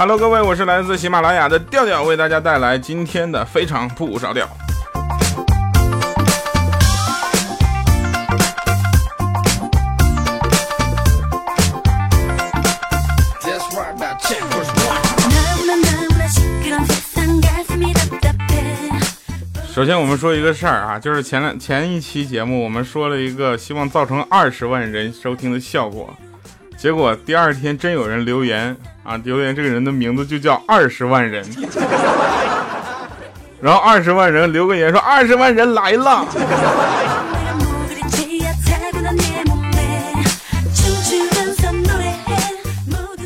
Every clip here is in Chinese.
Hello，各位，我是来自喜马拉雅的调调，为大家带来今天的非常不着调。首先，我们说一个事儿啊，就是前两前一期节目，我们说了一个希望造成二十万人收听的效果，结果第二天真有人留言啊，留言这个人的名字就叫二十万人，然后二十万人留个言说二十万人来了。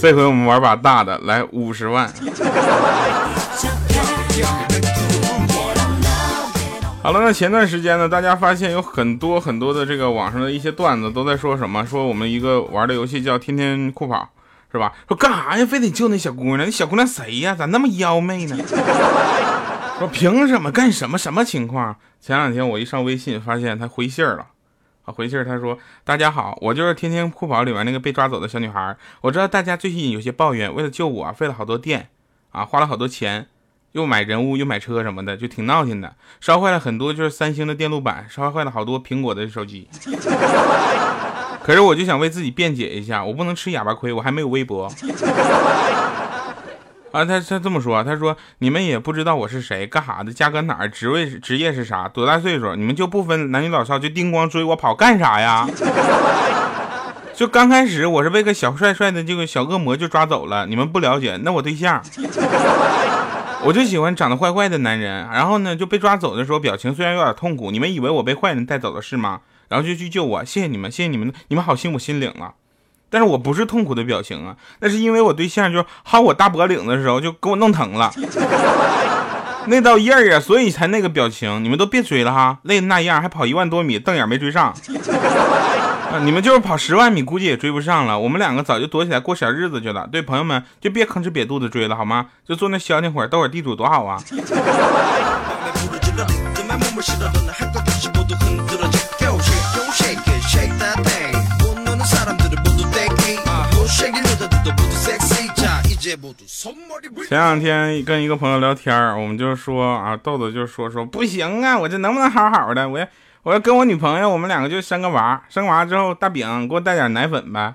这回我们玩把大的，来五十万。好了，那前段时间呢，大家发现有很多很多的这个网上的一些段子都在说什么？说我们一个玩的游戏叫《天天酷跑》，是吧？说干啥呀？非得救那小姑娘？那小姑娘谁呀？咋那么妖媚呢？说凭什么？干什么？什么情况？前两天我一上微信，发现他回信了。啊，回信他说：“大家好，我就是《天天酷跑》里面那个被抓走的小女孩。我知道大家最近有些抱怨，为了救我费了好多电，啊，花了好多钱。”又买人物又买车什么的，就挺闹心的，烧坏了很多就是三星的电路板，烧坏了好多苹果的手机。可是我就想为自己辩解一下，我不能吃哑巴亏，我还没有微博。啊，他他这么说，他说你们也不知道我是谁，干啥的，家搁哪儿，职位职业是啥，多大岁数，你们就不分男女老少就叮咣追我跑干啥呀？就刚开始我是被个小帅帅的这个小恶魔就抓走了，你们不了解，那我对象。我就喜欢长得坏坏的男人，然后呢就被抓走的时候，表情虽然有点痛苦，你们以为我被坏人带走了是吗？然后就去救我，谢谢你们，谢谢你们，你们好心我心领了。但是我不是痛苦的表情啊，那是因为我对象就薅我大脖领子的时候就给我弄疼了，那道印儿啊，所以才那个表情。你们都别追了哈，累的那样还跑一万多米，瞪眼没追上。你们就是跑十万米，估计也追不上了。我们两个早就躲起来过小日子去了。对朋友们，就别吭哧瘪肚子追了，好吗？就坐那消停会儿，斗会儿地主多好啊！前两天跟一个朋友聊天，我们就说啊，豆豆就说说不行啊，我这能不能好好的？我要。我要跟我女朋友，我们两个就生个娃，生娃之后，大饼给我带点奶粉呗。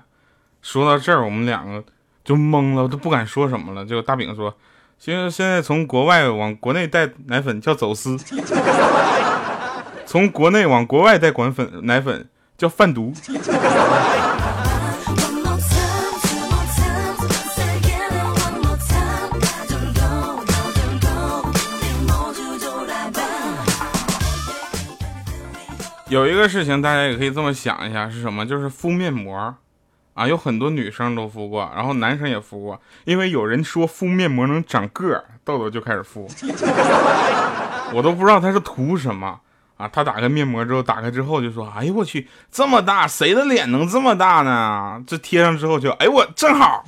说到这儿，我们两个就懵了，都不敢说什么了。就大饼说：“现现在从国外往国内带奶粉叫走私，从国内往国外带管粉奶粉叫贩毒。”有一个事情，大家也可以这么想一下，是什么？就是敷面膜，啊，有很多女生都敷过，然后男生也敷过，因为有人说敷面膜能长个儿，豆豆就开始敷。我都不知道他是图什么啊！他打开面膜之后，打开之后就说：“哎呦我去，这么大，谁的脸能这么大呢？”这贴上之后就，哎我正好。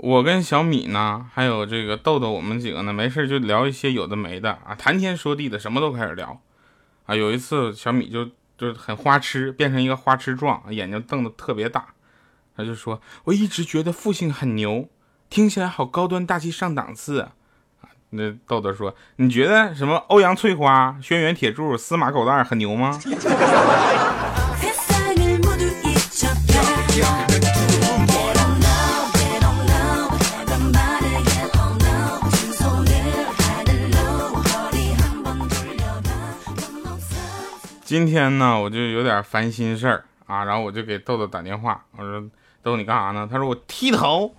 我跟小米呢，还有这个豆豆，我们几个呢，没事就聊一些有的没的啊，谈天说地的，什么都开始聊啊。有一次小米就就很花痴，变成一个花痴状，眼睛瞪得特别大，他就说：“我一直觉得复姓很牛，听起来好高端大气上档次啊。”那豆豆说：“你觉得什么欧阳翠花、轩辕铁柱、司马狗蛋很牛吗？”今天呢，我就有点烦心事儿啊，然后我就给豆豆打电话，我说：“豆豆你干啥呢？”他说：“我剃头。”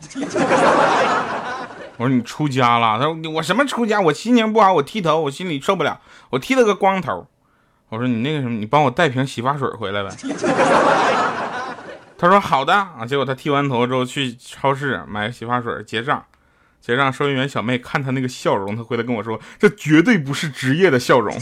我说：“你出家了？”他说：“我什么出家？我心情不好，我剃头，我心里受不了，我剃了个光头。”我说：“你那个什么，你帮我带瓶洗发水回来呗。”他说：“好的啊。”结果他剃完头之后去超市买洗发水结账，结账收银员小妹看他那个笑容，他回来跟我说：“这绝对不是职业的笑容。”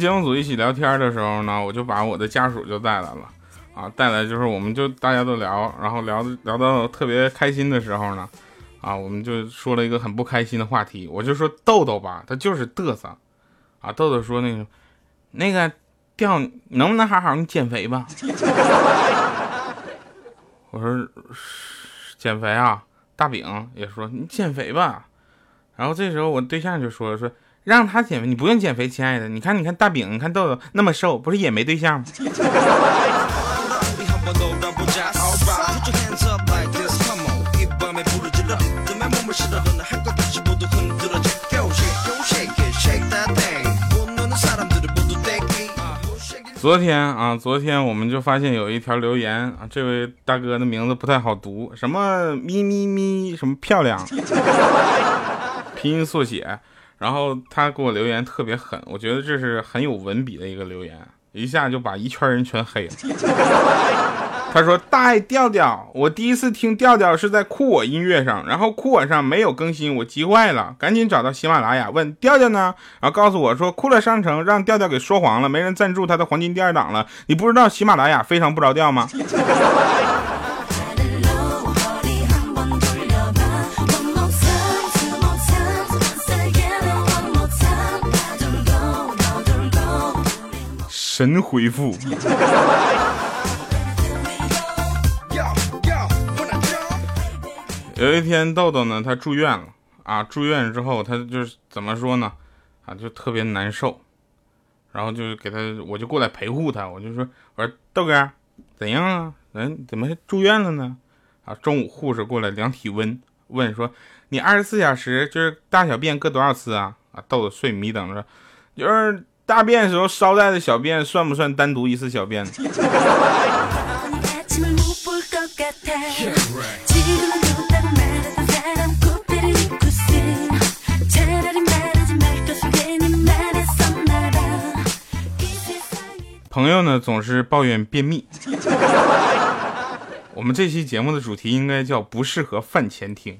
节目组一起聊天的时候呢，我就把我的家属就带来了，啊，带来就是我们就大家都聊，然后聊聊到特别开心的时候呢，啊，我们就说了一个很不开心的话题，我就说豆豆吧，他就是嘚瑟，啊，豆豆说那个那个掉能不能好好你减肥吧？我说减肥啊，大饼也说你减肥吧，然后这时候我对象就说说。让他减肥，你不用减肥，亲爱的。你看，你看大饼，你看豆豆那么瘦，不是也没对象吗？昨天啊，昨天我们就发现有一条留言啊，这位大哥的名字不太好读，什么咪咪咪，什么漂亮，拼音缩写。然后他给我留言特别狠，我觉得这是很有文笔的一个留言，一下就把一圈人全黑了。他说：“大爱调调，我第一次听调调是在酷我音乐上，然后酷我上没有更新，我急坏了，赶紧找到喜马拉雅问调调呢，然后告诉我说酷乐商城让调调给说黄了，没人赞助他的黄金第二档了。你不知道喜马拉雅非常不着调吗？”神回复。有一天，豆豆呢，他住院了啊。住院之后，他就是怎么说呢？啊，就特别难受。然后就是给他，我就过来陪护他。我就说，我说豆哥，怎样啊？嗯，怎么住院了呢？啊，中午护士过来量体温，问说，你二十四小时就是大小便各多少次啊？啊，豆豆睡迷瞪着，就是。大便时候捎带的小便算不算单独一次小便？朋友呢总是抱怨便秘。我们这期节目的主题应该叫不适合饭前听。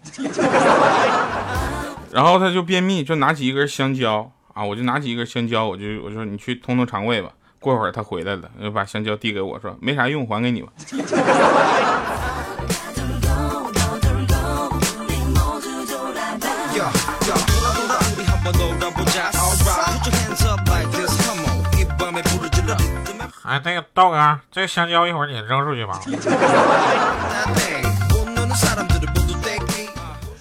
然后他就便秘，就拿起一根香蕉。啊！我就拿起一根香蕉，我就我说你去通通肠胃吧。过会儿他回来了，就把香蕉递给我说没啥用，还给你吧。哎，那个道哥，这香蕉一会儿你扔出去吧。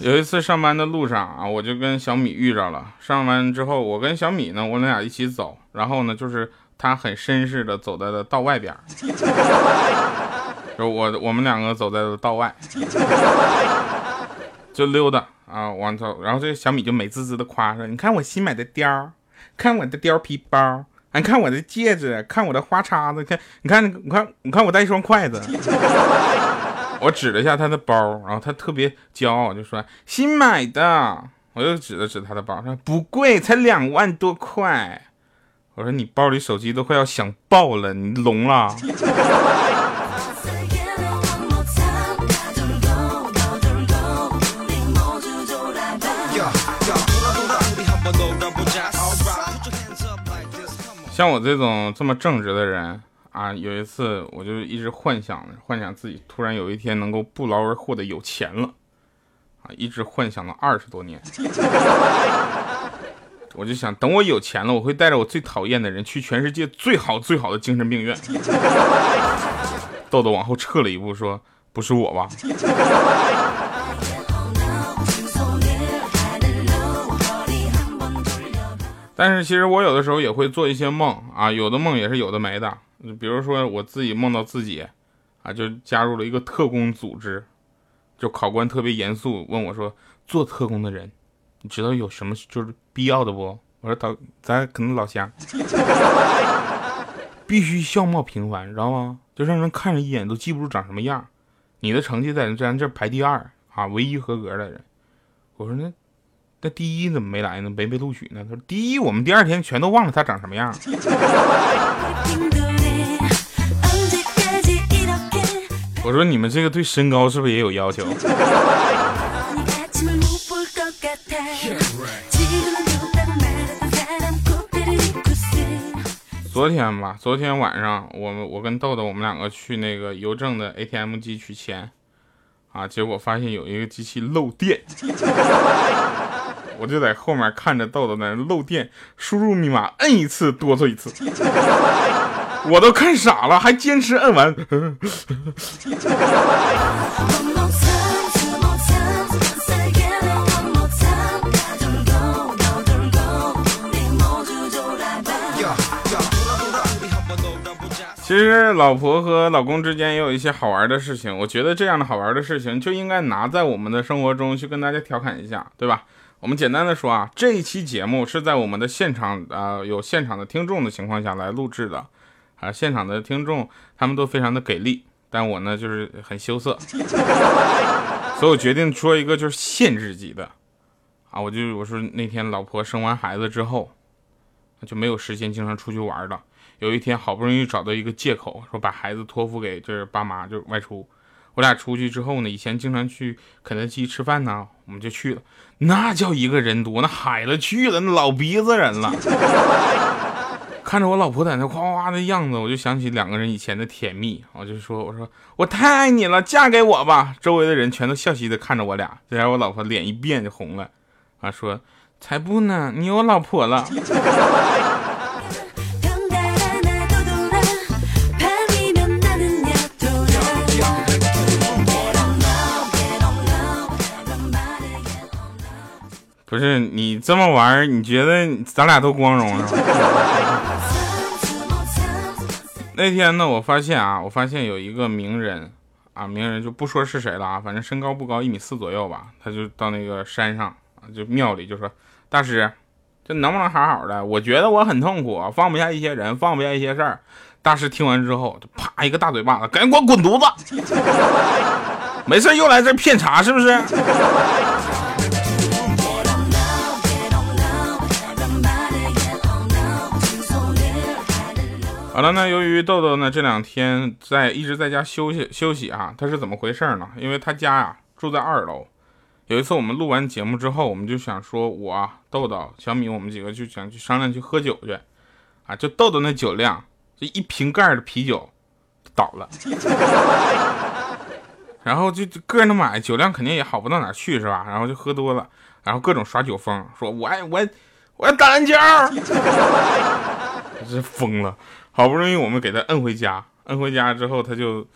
有一次上班的路上啊，我就跟小米遇着了。上班之后，我跟小米呢，我们俩一起走。然后呢，就是他很绅士的走在了道外边，就我我们两个走在了道外，就溜达啊往走。然后这小米就美滋滋的夸说：“你看我新买的貂，看我的貂皮包，你看我的戒指，看我的花叉子，看你看你看你看我带一双筷子。”我指了一下他的包，然后他特别骄傲，就说新买的。我又指了指他的包，说不贵，才两万多块。我说你包里手机都快要想爆了，你聋了？像我这种这么正直的人。啊，有一次我就一直幻想，幻想自己突然有一天能够不劳而获的有钱了，啊，一直幻想了二十多年。我就想，等我有钱了，我会带着我最讨厌的人去全世界最好最好的精神病院。豆豆往后撤了一步，说：“不是我吧？”但是其实我有的时候也会做一些梦啊，有的梦也是有的没的。比如说我自己梦到自己，啊，就加入了一个特工组织，就考官特别严肃问我说：“做特工的人，你知道有什么就是必要的不？”我说：“咱咱可能老乡，必须相貌平凡，知道吗？就让人看着一眼都记不住长什么样。你的成绩在咱这排第二啊，唯一合格的人。”我说：“那那第一怎么没来呢？没被录取呢？”他说：“第一，我们第二天全都忘了他长什么样。”我说你们这个对身高是不是也有要求？昨天吧，昨天晚上我们我跟豆豆我们两个去那个邮政的 ATM 机取钱，啊，结果发现有一个机器漏电，我就在后面看着豆豆在那漏电，输入密码摁一次哆嗦一次，我都看傻了，还坚持摁完。其实老婆和老公之间也有一些好玩的事情，我觉得这样的好玩的事情就应该拿在我们的生活中去跟大家调侃一下，对吧？我们简单的说啊，这一期节目是在我们的现场啊有现场的听众的情况下来录制的，啊，现场的听众他们都非常的给力，但我呢就是很羞涩，所以我决定说一个就是限制级的，啊，我就我说那天老婆生完孩子之后，就没有时间经常出去玩了。有一天，好不容易找到一个借口，说把孩子托付给就是爸妈，就外出。我俩出去之后呢，以前经常去肯德基吃饭呢，我们就去了。那叫一个人多，那海了去了，那老鼻子人了。看着我老婆在那夸夸的样子，我就想起两个人以前的甜蜜。我就说：“我说我太爱你了，嫁给我吧。”周围的人全都笑嘻嘻的看着我俩。这下我老婆脸一变就红了，啊，说：“才不呢，你有老婆了。”不是你这么玩你觉得咱俩都光荣是吧？那天呢，我发现啊，我发现有一个名人啊，名人就不说是谁了啊，反正身高不高，一米四左右吧，他就到那个山上啊，就庙里就说：“大师，这能不能好好的？我觉得我很痛苦，放不下一些人，放不下一些事儿。”大师听完之后，就啪一个大嘴巴子，赶紧给我滚犊子！没事又来这骗茶是不是？好了，那由于豆豆呢这两天在一直在家休息休息啊，他是怎么回事呢？因为他家呀住在二楼。有一次我们录完节目之后，我们就想说，我豆豆、小米，我们几个就想去商量去喝酒去啊。就豆豆那酒量，这一瓶盖的啤酒倒了，然后就个人的买酒量肯定也好不到哪去是吧？然后就喝多了，然后各种耍酒疯，说我爱我我要打篮球，这疯了。好不容易我们给他摁回家，摁回家之后，他就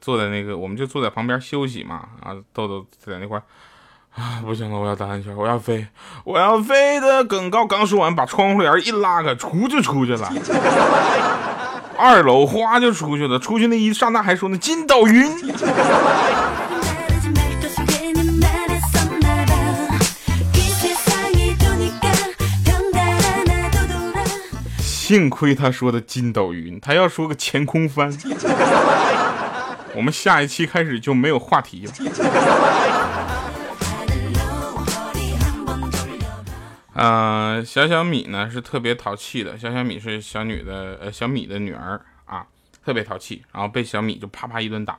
坐在那个，我们就坐在旁边休息嘛。啊，豆豆在那块啊，不行了，我要打篮球，我要飞，我要飞得更高。刚说完，把窗户帘一拉开，出就出去了。二楼哗就出去了，出去那一刹那还说呢，筋斗云。幸亏他说的筋斗云，他要说个前空翻，我们下一期开始就没有话题了。嗯，小小米呢是特别淘气的，小小米是小女的，呃，小米的女儿啊，特别淘气，然后被小米就啪啪一顿打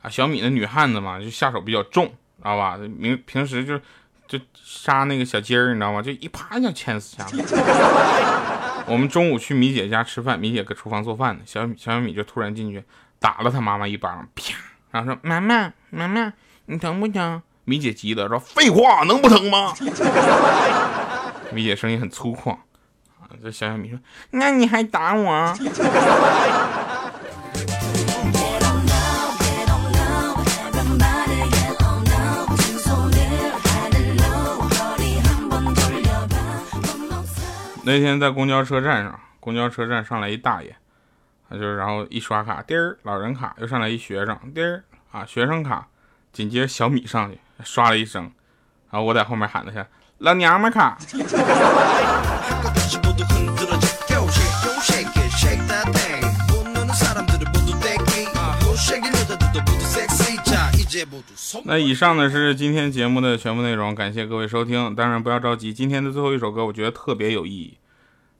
啊。小米的女汉子嘛，就下手比较重，知道吧？平平时就就杀那个小鸡儿，你知道吗？就一啪就牵死下来。我们中午去米姐家吃饭，米姐搁厨房做饭呢，小小米就突然进去打了他妈妈一巴掌，啪，然后说：“妈妈，妈妈，你疼不疼？”米姐急了说：“废话，能不疼吗？” 米姐声音很粗犷啊，这小小米说：“那你还打我？” 那天在公交车站上，公交车站上来一大爷，他就然后一刷卡，滴儿老人卡，又上来一学生，滴儿啊学生卡，紧接着小米上去刷了一声，然后我在后面喊了下老娘们卡。那以上呢是今天节目的全部内容，感谢各位收听。当然不要着急，今天的最后一首歌我觉得特别有意义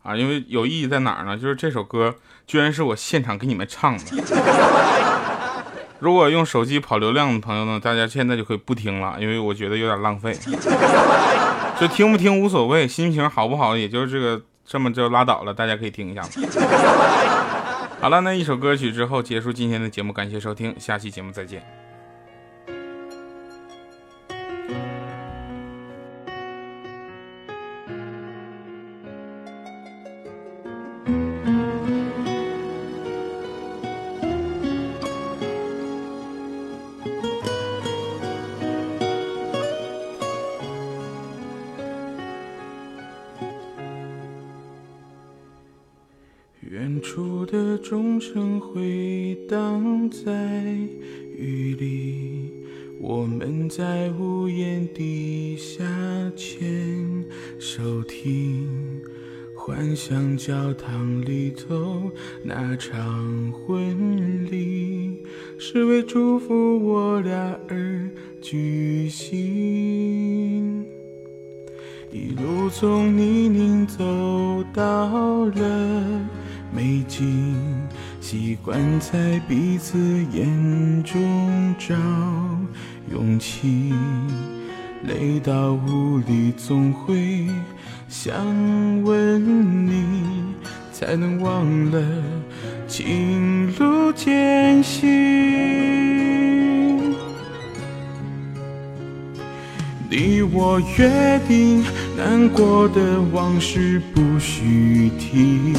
啊，因为有意义在哪儿呢？就是这首歌居然是我现场给你们唱的。如果用手机跑流量的朋友呢，大家现在就可以不听了，因为我觉得有点浪费。就听不听无所谓，心情好不好也就是这个这么就拉倒了，大家可以听一下吗？好了，那一首歌曲之后结束今天的节目，感谢收听，下期节目再见。钟声回荡在雨里，我们在屋檐底下牵手听，幻想教堂里头那场婚礼是为祝福我俩而举行。一路从泥泞走到了。美景，习惯在彼此眼中找勇气。累到无力，总会想问你，才能忘了情路艰辛。你我约定，难过的往事不许提。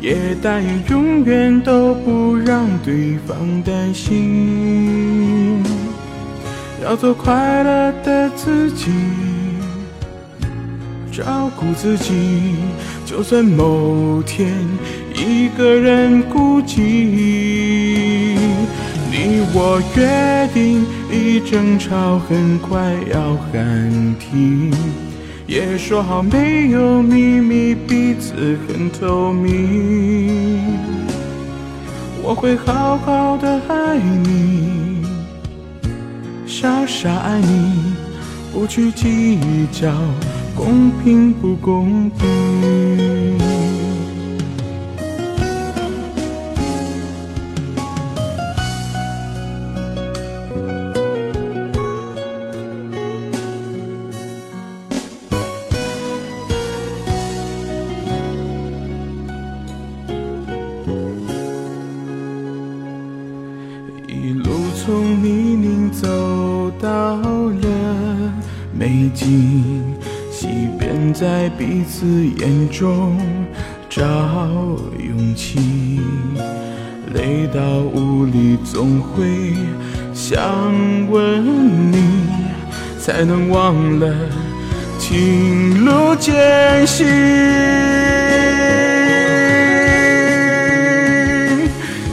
也答应永远都不让对方担心，要做快乐的自己，照顾自己。就算某天一个人孤寂，你我约定，一争吵很快要喊停。也说好没有秘密，彼此很透明。我会好好的爱你，傻傻爱你，不去计较公平不公平。在彼此眼中找勇气，累到无力，总会想问你，才能忘了情路艰辛。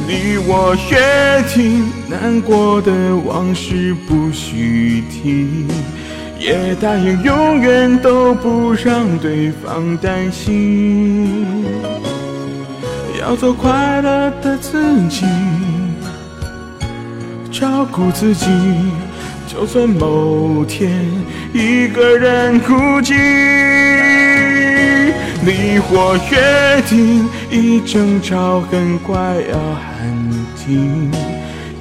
你我约定，难过的往事不许提。也答应永远都不让对方担心，要做快乐的自己，照顾自己。就算某天一个人孤寂，你我约定，一争吵很快要喊停。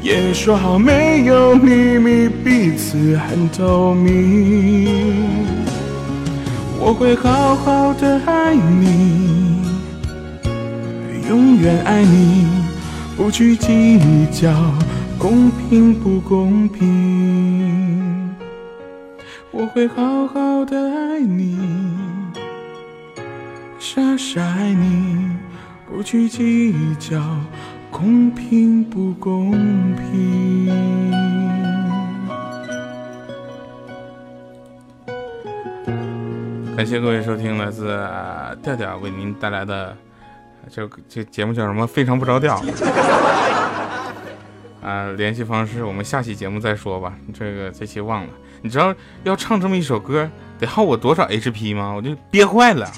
也说好没有秘密，彼此很透明。我会好好的爱你，永远爱你，不去计较公平不公平。我会好好的爱你，傻傻爱你，不去计较。公平不公平？感谢各位收听来自调调为您带来的这这节目叫什么？非常不着调。啊，联系方式我们下期节目再说吧。这个这期忘了。你知道要唱这么一首歌得耗我多少 HP 吗？我就憋坏了。